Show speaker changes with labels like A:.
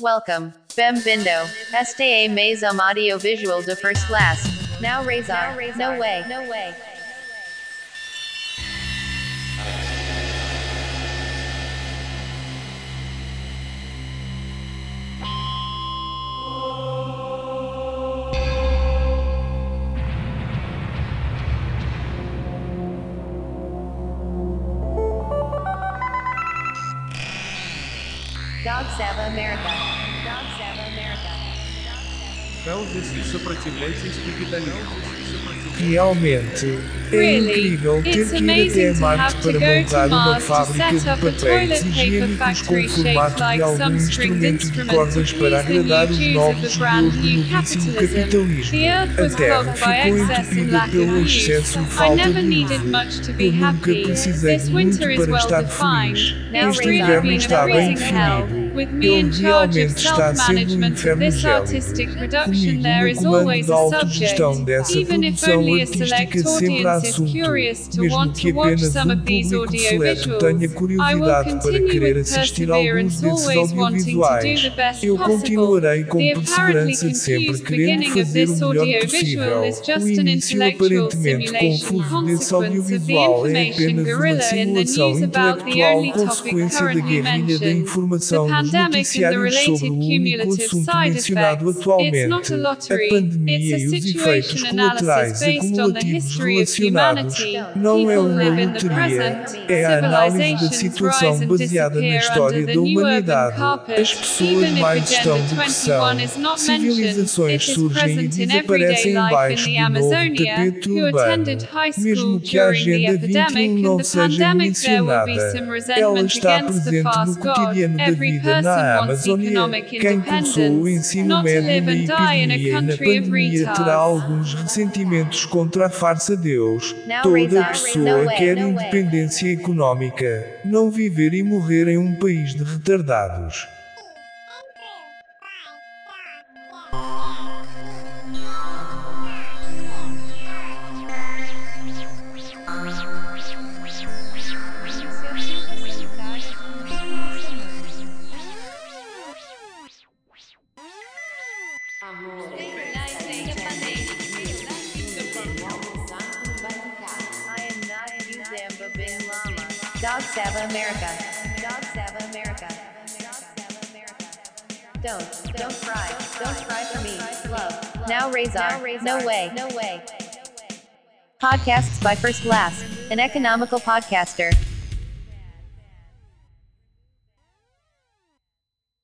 A: Welcome. Bem-vindo. Este é mais um audiovisual de first class. Now Razor. No way. No way. Dog Sava America. Dog Sava America.
B: Felves e сопротивляйтесь капитализму.
C: Realmente, é
D: Really,
C: incrível ter
D: it's
C: que ir até Marte para montar uma fábrica de papéis
D: toilet paper
C: higiênicos com formato de algum instrumento de cordas para agradar os novos judeus do novíssimo
D: capitalism.
C: capitalismo. A Terra ficou entupida pelo excesso e.
D: I
C: falta
D: never
C: de
D: needed
C: uso.
D: much to be
C: Eu nunca
D: happy.
C: precisei
D: This
C: de
D: winter
C: muito
D: is
C: para
D: well
C: estar
D: defined.
C: feliz.
A: Now
D: Este
C: inverno está
D: a
C: bem
D: freezing hell.
C: definido.
D: Of
C: realmente está a ser um inferno
D: this
C: gélido.
D: artistic production,
C: Comigo
D: there
C: no
D: is
C: comando
D: always
C: da
D: a
C: autogestão
D: subject.
C: dessa
D: Even if
C: produção
D: only a
C: artística
D: select
C: sempre há
D: audience is
C: assunto,
D: curious to
C: mesmo
D: want
C: que
D: to watch
C: apenas
D: some
C: um
D: of these
C: público seleto tenha
D: I will
C: curiosidade para
D: continue
C: querer
D: with
C: assistir alguns
D: perseverance,
C: desses
D: always wanting to do
C: audiovisuais.
D: the best
C: Eu
D: possible.
C: continuarei com
D: The apparently
C: perseverança sempre
D: confused
C: querendo
D: beginning of
C: fazer o
D: this
C: melhor
D: audiovisual
C: possível.
D: is just
C: O
D: an
C: início
D: intellectual
C: aparentemente
D: simulation
C: confuso desse
D: consequence of the
C: audiovisual é
D: information
C: apenas uma simulação
D: news about the
C: intelectual consequência da guerrilha da informação
D: The
C: noticiários sobre o único assunto mencionado atualmente,
D: not a
C: pandemia
D: It's a
C: e os efeitos
D: situation
C: colaterais
D: analysis based on the
C: acumulativos
D: history of
C: relacionados.
D: humanity.
C: Não é uma
D: live in the
C: loteria,
D: present.
C: é a análise da situação baseada na história da humanidade. As pessoas mais estão
D: Agenda
C: do que são.
D: 21 is not
C: Civilizações
D: mentioned, it is
C: surgem e
D: present in
C: desaparecem
D: everyday life
C: embaixo
D: in the
C: do novo
D: Amazonia,
C: tapete urbano.
D: attended high school
C: Mesmo que a
D: during the
C: Agenda
D: epidemic
C: 21 não seja
D: pandemic, there will be
C: mencionada.
D: some
C: Ela
D: resentment
C: está
D: against the
C: presente no cotidiano da vida
D: person
C: na
D: wants
C: Amazônia.
D: economic
C: Quem cursou o
D: independence,
C: ensino
D: not to
C: médio
D: live
C: na
D: and die in a
C: epidemia e na
D: country of
C: pandemia terá
D: retards.
C: alguns ressentimentos contra a farsa Deus. Toda pessoa quer independência económica, não viver e morrer em um país de retardados.
A: Dog Sava America. Dog Sava America. Don't, don't cry. Don't cry for me. Love. Now Razor. No way. No way. Podcasts by First Class, an economical podcaster.